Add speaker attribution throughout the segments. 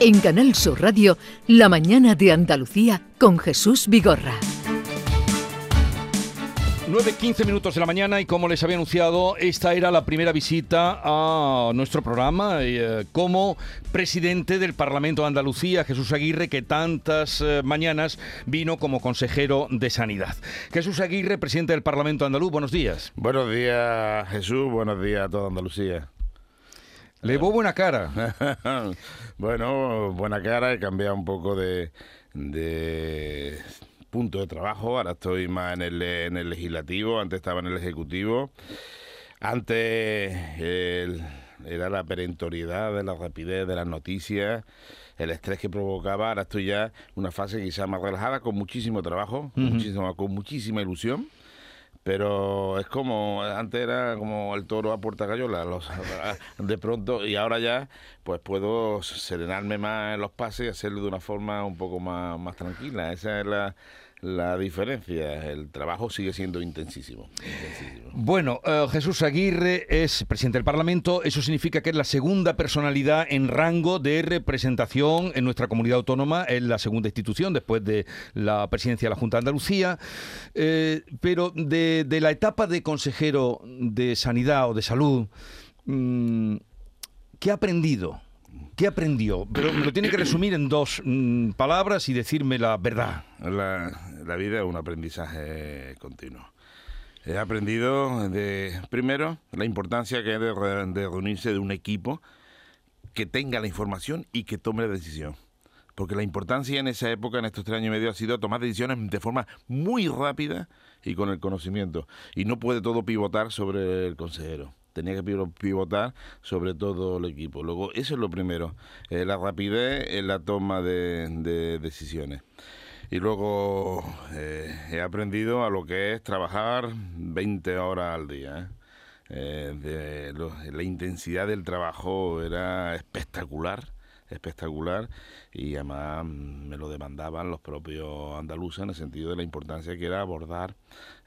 Speaker 1: En Canal Sur Radio, La mañana de Andalucía con Jesús Vigorra.
Speaker 2: 9.15 minutos de la mañana y como les había anunciado, esta era la primera visita a nuestro programa eh, como presidente del Parlamento de Andalucía, Jesús Aguirre, que tantas eh, mañanas vino como consejero de Sanidad. Jesús Aguirre, presidente del Parlamento Andaluz, buenos días.
Speaker 3: Buenos días Jesús, buenos días a toda Andalucía.
Speaker 2: Le veo buena cara.
Speaker 3: bueno, buena cara, he cambiado un poco de, punto de trabajo, ahora estoy más en el, en el legislativo, antes estaba en el ejecutivo. Antes era la perentoriedad, de la rapidez de las noticias, el estrés que provocaba, ahora estoy ya en una fase quizá más relajada, con muchísimo trabajo, con muchísima ilusión pero es como antes era como el toro a puerta gallola los, de pronto y ahora ya pues puedo serenarme más en los pases y hacerlo de una forma un poco más, más tranquila. Esa es la, la diferencia. El trabajo sigue siendo intensísimo.
Speaker 2: Bueno, eh, Jesús Aguirre es presidente del Parlamento. Eso significa que es la segunda personalidad en rango de representación en nuestra comunidad autónoma. Es la segunda institución después de la presidencia de la Junta de Andalucía. Eh, pero de, la etapa de consejero de Sanidad o de Salud, mm, ¿qué ha aprendido? ¿Qué aprendió? Pero me lo tiene que resumir en dos mm, palabras y decirme la verdad.
Speaker 3: La, vida es un aprendizaje continuo. He aprendido de, primero, la importancia que es de, reunirse de un equipo que tenga la información y que tome la decisión. Porque la importancia en esa época, en estos tres años y medio, ha sido tomar decisiones de forma muy rápida y con el conocimiento. Y no puede todo pivotar sobre el consejero tenía que pivotar sobre todo el equipo. Luego, eso es lo primero, eh, la rapidez en la toma de, decisiones. Y luego eh, he aprendido a lo que es trabajar 20 horas al día. ¿eh? la intensidad del trabajo era espectacular espectacular y además me lo demandaban los propios andaluces en el sentido de la importancia que era abordar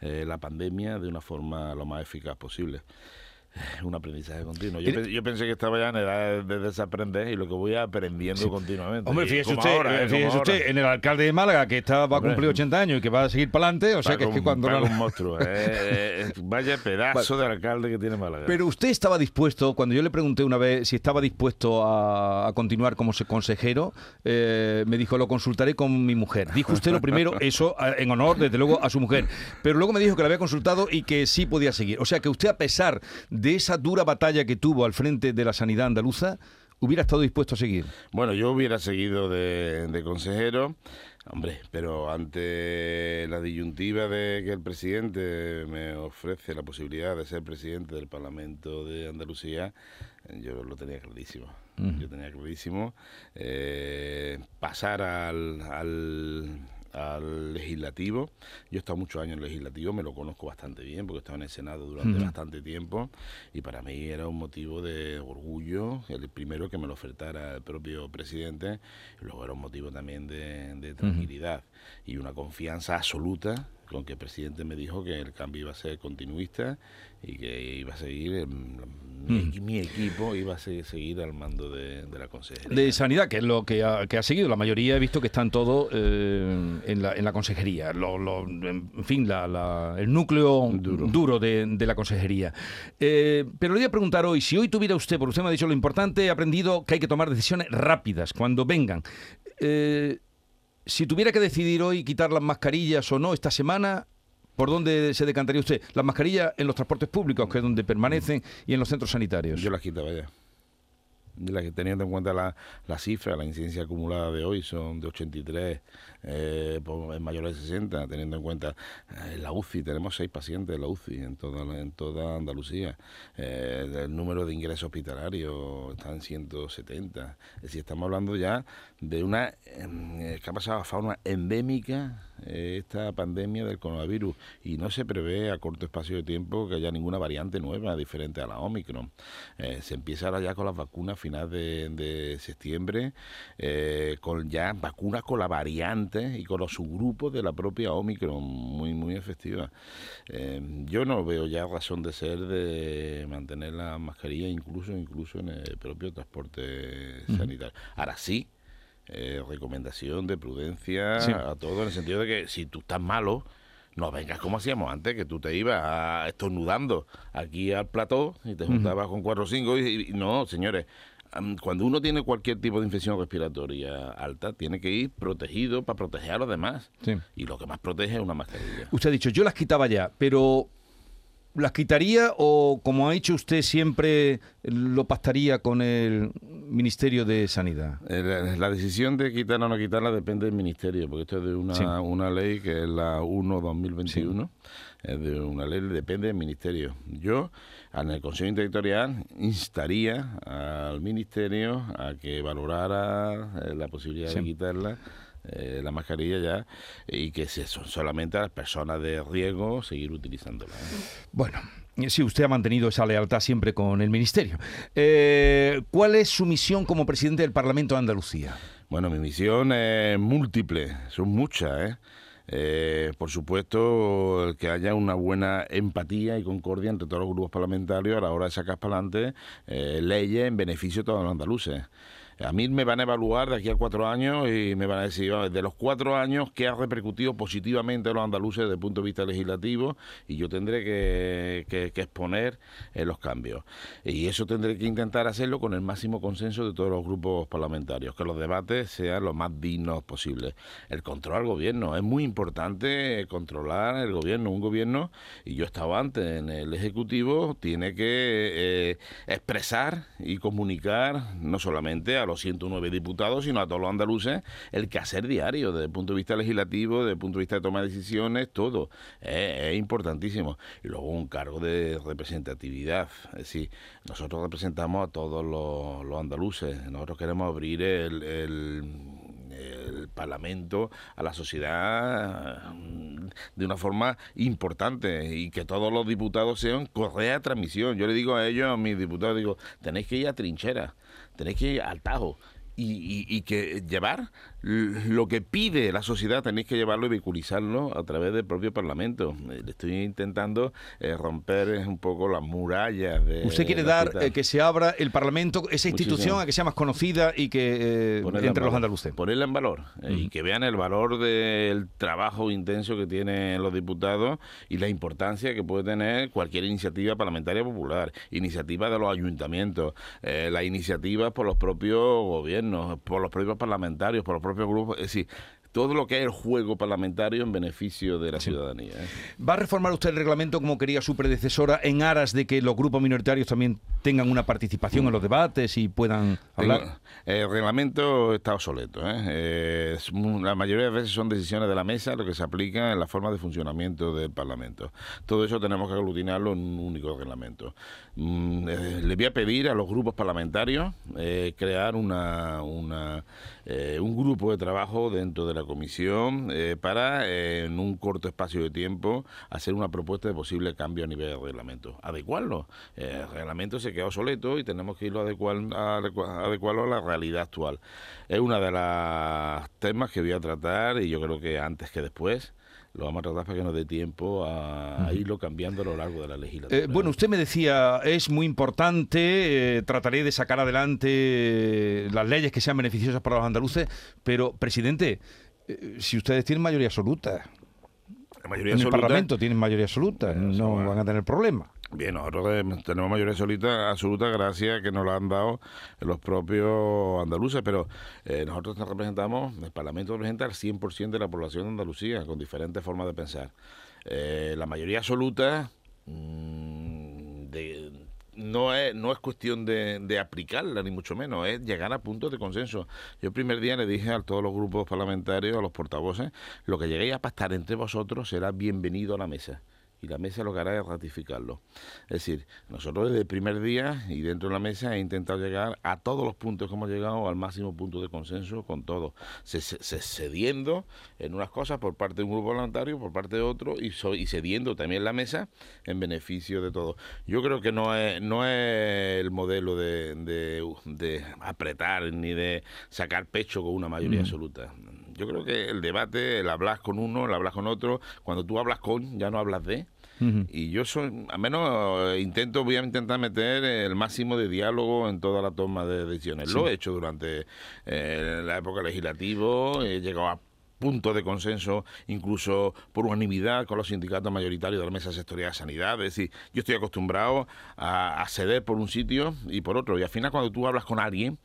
Speaker 3: la pandemia de una forma lo más eficaz posible un aprendizaje continuo. Yo, pensé que estaba ya en edad de desaprender y lo que voy aprendiendo continuamente.
Speaker 2: Hombre, fíjese usted, ¿eh? usted en el alcalde de Málaga que está, va a cumplir 80 años y que va a seguir para adelante, o sea que es que cuando...
Speaker 3: un monstruo, ¿eh? Eh, vaya pedazo de alcalde que tiene Málaga.
Speaker 2: Pero usted estaba dispuesto, cuando yo le pregunté una vez si estaba dispuesto a, continuar como consejero, me dijo, lo consultaré con mi mujer. Dijo usted lo primero, eso en honor, desde luego, a su mujer. Pero luego me dijo que lo había consultado y que sí podía seguir. O sea que usted, a pesar de de esa dura batalla que tuvo al frente de la sanidad andaluza, hubiera estado dispuesto a seguir?
Speaker 3: Bueno, yo hubiera seguido de, consejero. Hombre, pero ante la disyuntiva de que el presidente me ofrece la posibilidad de ser presidente del Parlamento de Andalucía, yo lo tenía clarísimo. Yo tenía clarísimo eh, pasar al al legislativo. Yo he estado muchos años en el legislativo, me lo conozco bastante bien porque he estado en el Senado durante bastante tiempo y para mí era un motivo de orgullo, el primero que me lo ofertara el propio presidente, y luego era un motivo también de, tranquilidad y una confianza absoluta con que el presidente me dijo que el cambio iba a ser continuista y que iba a seguir, mi, mm. equipo iba a seguir, al mando de, la consejería.
Speaker 2: De Sanidad, que es lo que ha, que ha seguido. La mayoría he visto que están todos eh, en, la, en la consejería. en fin, el núcleo duro, de, la consejería. Eh, pero le voy a preguntar hoy, si hoy tuviera usted, porque usted me ha dicho lo importante, he aprendido que hay que tomar decisiones rápidas cuando vengan. Eh, si tuviera que decidir hoy quitar las mascarillas o no esta semana, ¿por dónde se decantaría usted? Las mascarillas en los transportes públicos, que es donde permanecen, y en los centros sanitarios.
Speaker 3: Yo las quitaba ya teniendo en cuenta la, cifra, la incidencia acumulada de hoy son de 83 eh, en mayores de 60, teniendo en cuenta eh, la UCI, tenemos seis pacientes en la UCI en toda, en toda Andalucía, eh, el número de ingresos hospitalarios está en 170, es decir, estamos hablando ya de una em, eh, que ha pasado a forma endémica esta pandemia del coronavirus. Y no se prevé a corto espacio de tiempo que haya ninguna variante nueva diferente a la Omicron. se empieza ahora ya con las vacunas final de, septiembre, con ya vacunas con la variante y con los subgrupos de la propia Omicron, muy, muy efectiva. Eh, yo no veo ya razón de ser de mantener la mascarilla incluso, incluso en el propio transporte sanitario. Ahora sí, eh, recomendación de prudencia a todo, en el sentido de que si tú estás malo, no vengas como hacíamos antes, que tú te ibas estornudando aquí al plató y te juntabas con cuatro o cinco. Y, no, señores, cuando uno tiene cualquier tipo de infección respiratoria alta, tiene que ir protegido para proteger a los demás. Y lo que más protege es una mascarilla.
Speaker 2: Usted ha dicho, yo las quitaba ya, pero ¿Las quitaría o, como ha dicho usted, siempre lo pactaría con el Ministerio de Sanidad?
Speaker 3: Eh, la, decisión de quitarla o no quitarla depende del Ministerio, porque esto es de una, una ley que es la 1-2021, es de una ley, depende del Ministerio. Yo, en el Consejo Interterritorial, instaría al Ministerio a que valorara eh, la posibilidad de quitarla eh, la mascarilla ya y que son solamente a las personas de riesgo seguir utilizándola. ¿eh?
Speaker 2: Bueno. Sí, usted ha mantenido esa lealtad siempre con el Ministerio. Eh, ¿Cuál es su misión como presidente del Parlamento de Andalucía?
Speaker 3: Bueno, mi misión es múltiple, son muchas. Por supuesto, que haya una buena empatía y concordia entre todos los grupos parlamentarios a la hora de sacar para adelante leyes en beneficio de todos los andaluces. A mí me van a evaluar de aquí a cuatro años y me van a decir, de los cuatro años, ¿qué ha repercutido positivamente a los andaluces desde el punto de vista legislativo? Y yo tendré que, exponer eh, los cambios. Y eso tendré que intentar hacerlo con el máximo consenso de todos los grupos parlamentarios, que los debates sean lo más dignos posible. El control al gobierno, es muy importante controlar el gobierno. Un gobierno, y yo estaba antes en el Ejecutivo, tiene que eh, expresar y comunicar no solamente a los 109 diputados, sino a todos los andaluces, el quehacer diario, desde el punto de vista legislativo, desde el punto de vista de toma de decisiones, todo. Es, importantísimo. Y luego un cargo de representatividad. Es decir, nosotros representamos a todos los, andaluces. Nosotros queremos abrir el, el Parlamento, a la sociedad mm, de una forma importante y que todos los diputados sean correa transmisión. Yo le digo a ellos, a mis diputados, digo, tenéis que ir a trinchera tenéis que ir al Tajo y, que llevar lo que pide la sociedad, tenéis que llevarlo y vehiculizarlo a través del propio Parlamento. Eh, estoy intentando eh, romper un poco las murallas. De
Speaker 2: ¿Usted quiere dar eh, que se abra el Parlamento, esa institución, a que sea más conocida y que entre los andaluces?
Speaker 3: Ponerla en valor y que vean el valor del trabajo intenso que tienen los diputados y la importancia que puede tener cualquier iniciativa parlamentaria popular, iniciativa de los ayuntamientos, la iniciativa por los propios gobiernos por los propios parlamentarios, por los propios grupos. Es decir, todo lo que es el juego parlamentario en beneficio de la ciudadanía. ¿eh?
Speaker 2: ¿Va a reformar usted el reglamento como quería su predecesora en aras de que los grupos minoritarios también tengan una participación en los debates y puedan hablar?
Speaker 3: el reglamento está obsoleto. ¿eh? Eh, la mayoría de veces son decisiones de la mesa lo que se aplica en la forma de funcionamiento del Parlamento. Todo eso tenemos que aglutinarlo en un único reglamento. Mm, le voy a pedir a los grupos parlamentarios crear una, una un grupo de trabajo dentro de la comisión eh, para, eh, en un corto espacio de tiempo, hacer una propuesta de posible cambio a nivel de reglamento. Adecuarlo. Eh, el reglamento se queda obsoleto y tenemos que irlo adecuando adecuarlo a la realidad actual. Es una de las temas que voy a tratar y yo creo que antes que después lo vamos a tratar para que nos dé tiempo a, irlo cambiando a lo largo de la legislatura.
Speaker 2: bueno, usted me decía, es muy importante, trataré de sacar adelante las leyes que sean beneficiosas para los andaluces, pero, presidente, eh, si ustedes tienen mayoría absoluta, mayoría en el Parlamento tienen mayoría absoluta, no van a tener problemas.
Speaker 3: Bien, nosotros tenemos mayoría absoluta, absoluta gracias que nos la han dado los propios andaluces, pero eh, nosotros representamos, el Parlamento representa al 100% de la población de Andalucía, con diferentes formas de pensar. Eh, la mayoría absoluta mm, de, no es, no es cuestión de, de, aplicarla, ni mucho menos, es llegar a puntos de consenso. Yo el primer día le dije a todos los grupos parlamentarios, a los portavoces, lo que lleguéis a pactar entre vosotros será bienvenido a la mesa y la mesa lo que hará es ratificarlo. Es decir, nosotros desde el primer día y dentro de la mesa he intentado llegar a todos los puntos que hemos llegado al máximo punto de consenso con todos, se, cediendo en unas cosas por parte de un grupo parlamentario, por parte de otro y, y cediendo también la mesa en beneficio de todos. Yo creo que no es, no es el modelo de, de, apretar ni de sacar pecho con una mayoría mm. absoluta. Yo creo que el debate, el hablar con uno, el hablar con otro, cuando tú hablas con, ya no hablas de, Y yo soy, al menos intento, voy a intentar meter el máximo de diálogo en toda la toma de decisiones. Lo he hecho durante eh, la época legislativa, he llegado a puntos de consenso, incluso por unanimidad con los sindicatos mayoritarios de la mesa sectorial de sanidad. Es decir, yo estoy acostumbrado a, ceder por un sitio y por otro. Y al final, cuando tú hablas con alguien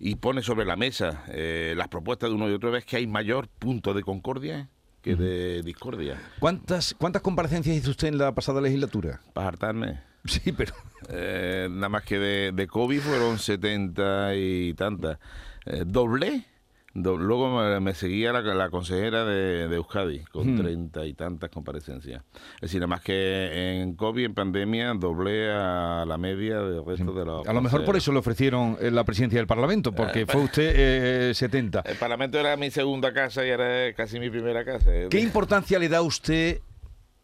Speaker 3: y pones sobre la mesa eh, las propuestas de uno y otro, ves que hay mayor punto de concordia que de discordia.
Speaker 2: ¿Cuántas, ¿Cuántas comparecencias hizo usted en la pasada legislatura?
Speaker 3: Para hartarme.
Speaker 2: Sí, pero...
Speaker 3: Eh, nada más que de, de COVID fueron setenta y tantas. Eh, ¿Doble? Luego me, seguía la, consejera de, Euskadi con hmm. treinta y tantas comparecencias. Es decir, nada más que en COVID, en pandemia, doblé a la media del resto de los.
Speaker 2: A lo mejor por eso le ofrecieron eh, la presidencia del Parlamento, porque eh, fue usted 70.
Speaker 3: Eh, el Parlamento era mi segunda casa y era casi mi primera casa.
Speaker 2: ¿Qué importancia le da usted,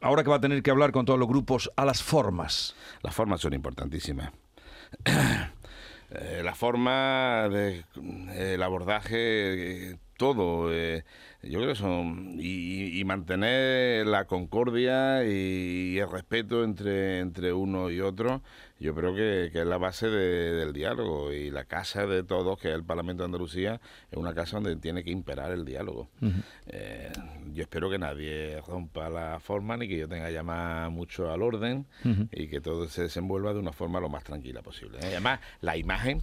Speaker 2: ahora que va a tener que hablar con todos los grupos, a las formas?
Speaker 3: Las formas son importantísimas. Eh, la forma de el abordaje, eh, todo. Eh, yo creo son. Y, mantener la concordia y, el respeto entre, entre uno y otro, yo creo que, es la base del diálogo. Y la casa de todos, que es el Parlamento de Andalucía, es una casa donde tiene que imperar el diálogo. Eh, yo espero que nadie rompa la forma ni que yo tenga que llamar mucho al orden y que todo se desenvuelva de una forma lo más tranquila posible. ¿eh? Además, la imagen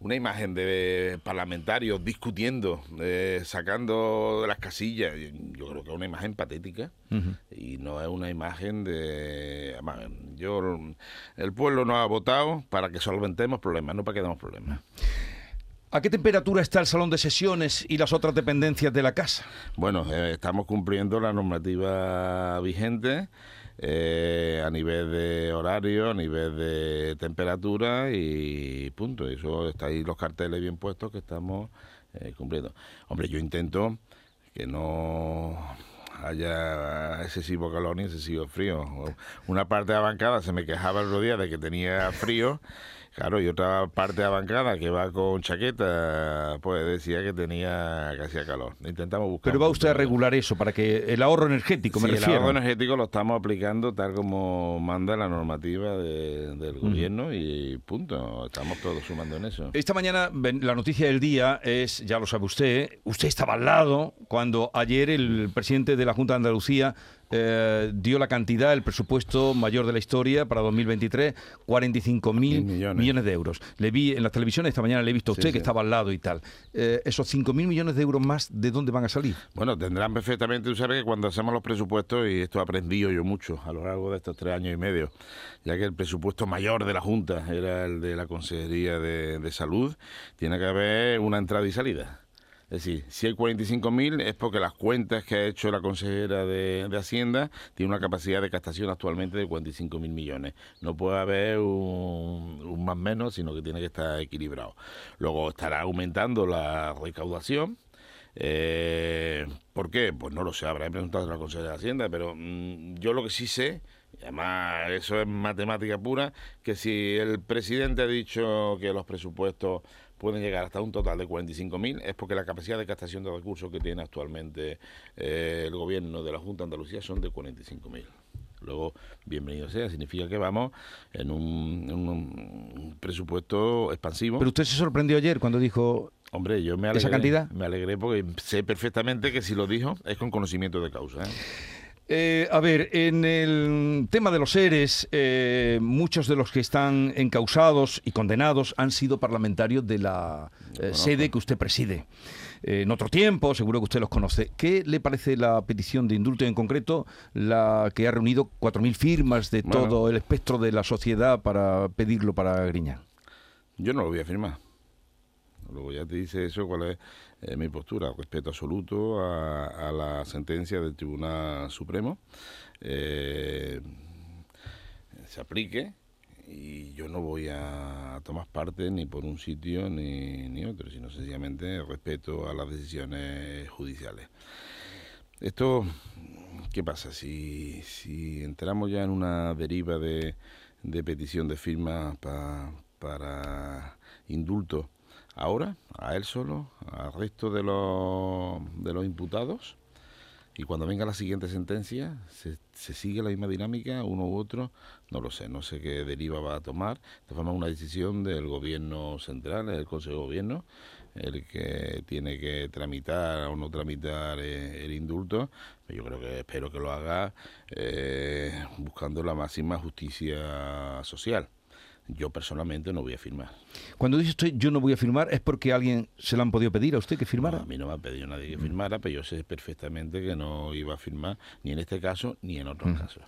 Speaker 3: una imagen de parlamentarios discutiendo, eh, sacando de las casillas, yo creo que es una imagen patética y no es una imagen de... Yo, el pueblo nos ha votado para que solventemos problemas, no para que demos problemas.
Speaker 2: ¿A qué temperatura está el salón de sesiones y las otras dependencias de la casa?
Speaker 3: Bueno, eh, estamos cumpliendo la normativa vigente. Eh, a nivel de horario, a nivel de temperatura y punto. Eso está ahí los carteles bien puestos que estamos eh, cumpliendo. Hombre, yo intento que no haya excesivo calor ni excesivo frío. Una parte de la bancada se me quejaba el otro día de que tenía frío Claro, y otra parte de la bancada que va con chaqueta, pues decía que tenía que hacía calor. Intentamos buscar.
Speaker 2: Pero va usted a regular eso para que el ahorro energético, me refiero.
Speaker 3: El ahorro energético lo estamos aplicando tal como manda la normativa del gobierno y punto. Estamos todos sumando en eso.
Speaker 2: Esta mañana la noticia del día es, ya lo sabe usted, usted estaba al lado cuando ayer el presidente de la Junta de Andalucía eh, dio la cantidad, el presupuesto mayor de la historia para 2023, 45 mil millones. de euros. Le vi en la televisión esta mañana, le he visto a usted que estaba al lado y tal. Eh, esos 5 mil millones de euros más, ¿de dónde van a salir?
Speaker 3: Bueno, tendrán perfectamente, usted que cuando hacemos los presupuestos, y esto he aprendido yo mucho a lo largo de estos tres años y medio, ya que el presupuesto mayor de la Junta era el de la Consejería de Salud, tiene que haber una entrada y salida. Es decir, si hay 45.000 es porque las cuentas que ha hecho la consejera de, Hacienda tiene una capacidad de captación actualmente de 45.000 millones. No puede haber un, más menos, sino que tiene que estar equilibrado. Luego estará aumentando la recaudación. Eh, ¿Por qué? Pues no lo sé, habrá preguntado a la consejera de Hacienda, pero mm, yo lo que sí sé además eso es matemática pura, que si el presidente ha dicho que los presupuestos pueden llegar hasta un total de 45.000, es porque la capacidad de captación de recursos que tiene actualmente eh, el gobierno de la Junta de Andalucía son de 45.000. Luego, bienvenido sea, significa que vamos en un, presupuesto expansivo.
Speaker 2: Pero usted se sorprendió ayer cuando dijo
Speaker 3: Hombre, yo me alegré,
Speaker 2: esa cantidad.
Speaker 3: Me alegré porque sé perfectamente que si lo dijo es con conocimiento de causa. ¿eh?
Speaker 2: Eh, a ver, en el tema de los seres, eh, muchos de los que están encausados y condenados han sido parlamentarios de la eh, sede que usted preside. en otro tiempo, seguro que usted los conoce. ¿Qué le parece la petición de indulto en concreto, la que ha reunido 4.000 firmas de todo el espectro de la sociedad para pedirlo para Griñán?
Speaker 3: Yo no lo voy a firmar. Luego ya te dice eso, cuál es eh, mi postura, respeto absoluto a, la sentencia del Tribunal Supremo. Eh, se aplique y yo no voy a tomar parte ni por un sitio ni, ni otro, sino sencillamente respeto a las decisiones judiciales. Esto, ¿qué pasa? Si, si entramos ya en una deriva de, de petición de firmas para indulto ahora, a él solo, al resto de los, de los imputados, y cuando venga la siguiente sentencia, ¿se, sigue la misma dinámica, uno u otro? No lo sé, no sé qué deriva va a tomar. De forma, una decisión del gobierno central, el Consejo de Gobierno, el que tiene que tramitar o no tramitar eh, el indulto. Yo creo que espero que lo haga eh, buscando la máxima justicia social yo personalmente no voy a firmar.
Speaker 2: Cuando dice usted yo no voy a firmar, ¿es porque alguien se lo han podido pedir a usted que firmara?
Speaker 3: a mí no me ha pedido nadie que firmara, pero yo sé perfectamente que no iba a firmar ni en este caso ni en otros casos.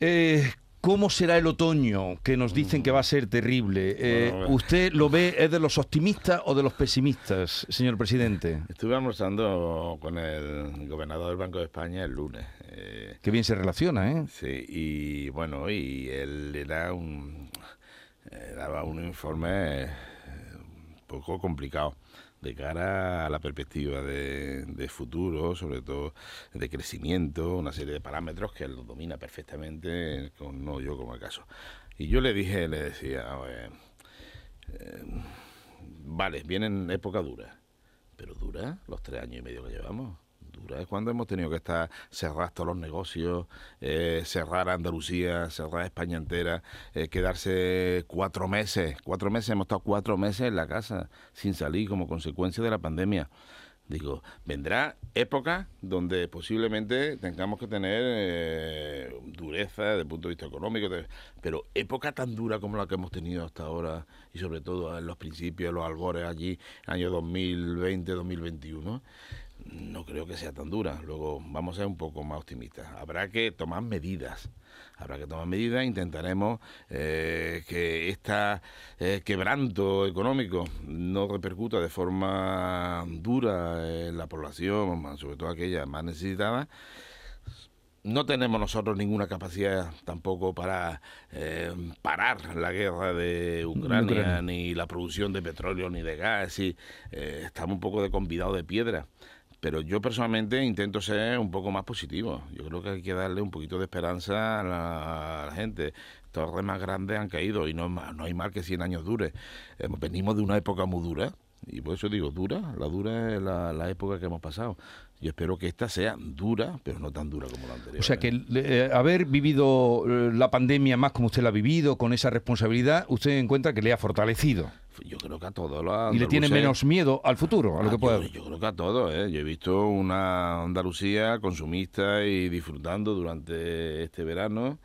Speaker 2: Eh, ¿Cómo será el otoño? Que nos dicen que va a ser terrible. Eh, ¿Usted lo ve, es de los optimistas o de los pesimistas, señor presidente?
Speaker 3: Estuve almorzando con el gobernador del Banco de España el lunes.
Speaker 2: Eh, Qué bien se relaciona, ¿eh?
Speaker 3: Sí, y bueno, y él era un, daba un informe un poco complicado de cara a la perspectiva de, futuro, sobre todo de crecimiento, una serie de parámetros que él domina perfectamente, no yo como el caso. Y yo le dije, le decía, eh, vale, vienen época dura, pero dura los tres años y medio que llevamos es cuando hemos tenido que estar cerrar todos los negocios, eh, cerrar Andalucía, cerrar España entera, eh, quedarse cuatro meses, cuatro meses, hemos estado cuatro meses en la casa sin salir como consecuencia de la pandemia. Digo, vendrá época donde posiblemente tengamos que tener eh, dureza desde el punto de vista económico, pero época tan dura como la que hemos tenido hasta ahora y sobre todo en los principios, los albores allí, año 2020, 2021, no creo que sea tan dura. Luego vamos a ser un poco más optimistas. Habrá que tomar medidas. Habrá que tomar medidas. Intentaremos eh, que este quebranto económico no repercuta de forma dura en la población, sobre todo aquella más necesitada no tenemos nosotros ninguna capacidad tampoco para eh, parar la guerra de Ucrania, ni la producción de petróleo ni de gas. Y, estamos un poco de convidado de piedra. Pero yo personalmente intento ser un poco más positivo. Yo creo que hay que darle un poquito de esperanza a la, gente. Torres más grandes han caído y no, no hay mal que 100 años dure. Eh, venimos de una época muy dura. Y por eso digo, dura, la dura es la, época que hemos pasado. Yo espero que esta sea dura, pero no tan dura como la anterior.
Speaker 2: O sea, que ¿eh? Eh, haber vivido la pandemia más como usted la ha vivido, con esa responsabilidad, usted encuentra que le ha fortalecido.
Speaker 3: Yo creo que a todos
Speaker 2: ¿Y le tiene menos miedo al futuro, a lo que ah,
Speaker 3: pueda? Yo, creo que a todos, ¿eh? Yo he visto una Andalucía consumista y disfrutando durante este verano.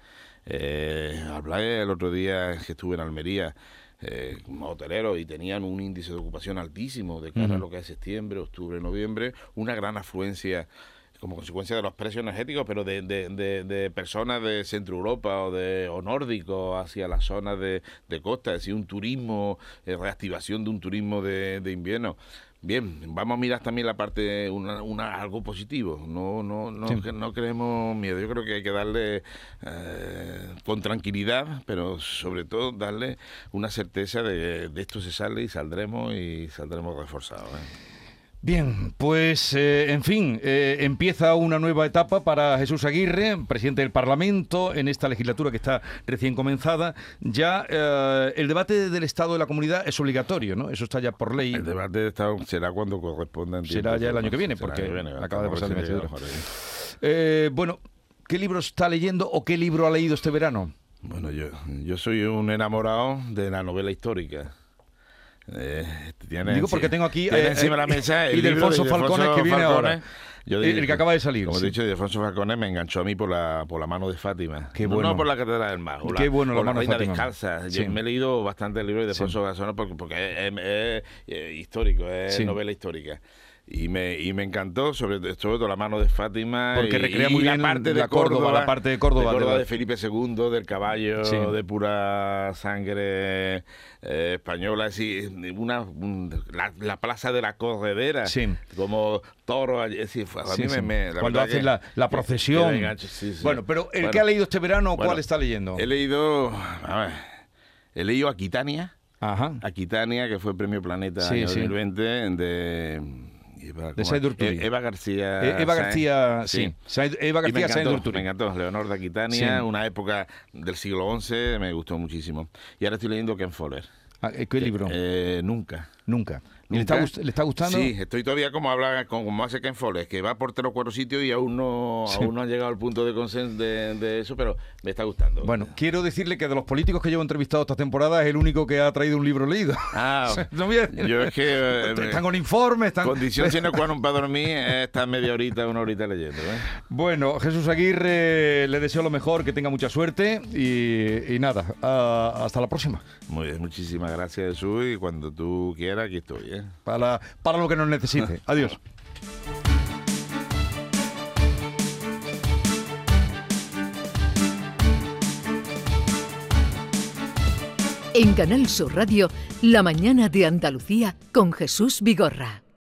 Speaker 3: Eh, hablé el otro día que estuve en Almería eh, como hotelero y tenían un índice de ocupación altísimo de cara a lo que es septiembre, octubre, noviembre, una gran afluencia como consecuencia de los precios energéticos, pero de, de, de, personas de Centro Europa o de o nórdico hacia las zonas de, costa, es decir, un turismo, eh, reactivación de un turismo de, invierno. Bien, vamos a mirar también la parte, una, una algo positivo, no no no, no creemos miedo, yo creo que hay que darle eh, con tranquilidad, pero sobre todo darle una certeza de, de esto se sale y saldremos y saldremos reforzados. ¿eh?
Speaker 2: Bien, pues eh, en fin, eh, empieza una nueva etapa para Jesús Aguirre, presidente del Parlamento, en esta legislatura que está recién comenzada. Ya eh, el debate del Estado de la comunidad es obligatorio, ¿no? Eso está ya por ley.
Speaker 3: El debate del Estado será cuando corresponda.
Speaker 2: Será ya el año que viene, porque acaba de pasar el Bueno, ¿qué libro está leyendo o qué libro ha leído este verano?
Speaker 3: Bueno, yo, yo soy un enamorado de la novela histórica.
Speaker 2: Eh, Digo porque tengo aquí eh, encima de la mesa el y de Alfonso Falcones que viene ahora. el, que acaba de salir.
Speaker 3: Como he dicho, de Alfonso Falcones me enganchó a mí por la, por la mano de Fátima. Qué bueno. No por la Catedral del Mar.
Speaker 2: Qué bueno
Speaker 3: la, mano Reina de Descalza. me he leído bastante el libro de Alfonso Falcones porque, porque es, es, histórico, es novela histórica y me, y me encantó, sobre, todo la mano de Fátima.
Speaker 2: Porque recrea muy bien la parte de Córdoba, la parte de Córdoba.
Speaker 3: De, Felipe II, del caballo de pura sangre eh, española. Así, una, la, plaza de la corredera, como toro. Así, a mí
Speaker 2: me, Cuando hacen la, la, procesión. bueno, pero el que ha leído este verano, ¿cuál está leyendo?
Speaker 3: He leído, a ver, he leído Aquitania. Ajá. Aquitania, que fue Premio Planeta año 2020, de
Speaker 2: Eva, de
Speaker 3: Eva García.
Speaker 2: E-, Eva García, sí. Eva García
Speaker 3: me encantó, me encantó. Leonor de Aquitania, una época del siglo XI, me gustó muchísimo. Y ahora estoy leyendo Ken Foller.
Speaker 2: Ah, ¿Qué libro?
Speaker 3: Eh, nunca.
Speaker 2: Nunca. ¿Le está, ¿Le está, gustando?
Speaker 3: Sí, estoy todavía como habla, como hace Ken Follett, que va por tres o cuatro sitios y aún no, aún no ha llegado al punto de consenso de, eso, pero me está gustando.
Speaker 2: Bueno, quiero decirle que de los políticos que llevo entrevistado esta temporada es el único que ha traído un libro leído.
Speaker 3: Ah, no yo es que...
Speaker 2: Eh, están con informes, están...
Speaker 3: Condición sine qua non para dormir está media horita, una horita leyendo. ¿eh?
Speaker 2: Bueno, Jesús Aguirre, le deseo lo mejor, que tenga mucha suerte y, nada, hasta la próxima.
Speaker 3: Muy bien, muchísimas gracias Jesús y cuando tú quieras aquí estoy. ¿Eh?
Speaker 2: Para, para lo que nos necesite. Adiós.
Speaker 1: En Canal Sur Radio, La mañana de Andalucía con Jesús Vigorra.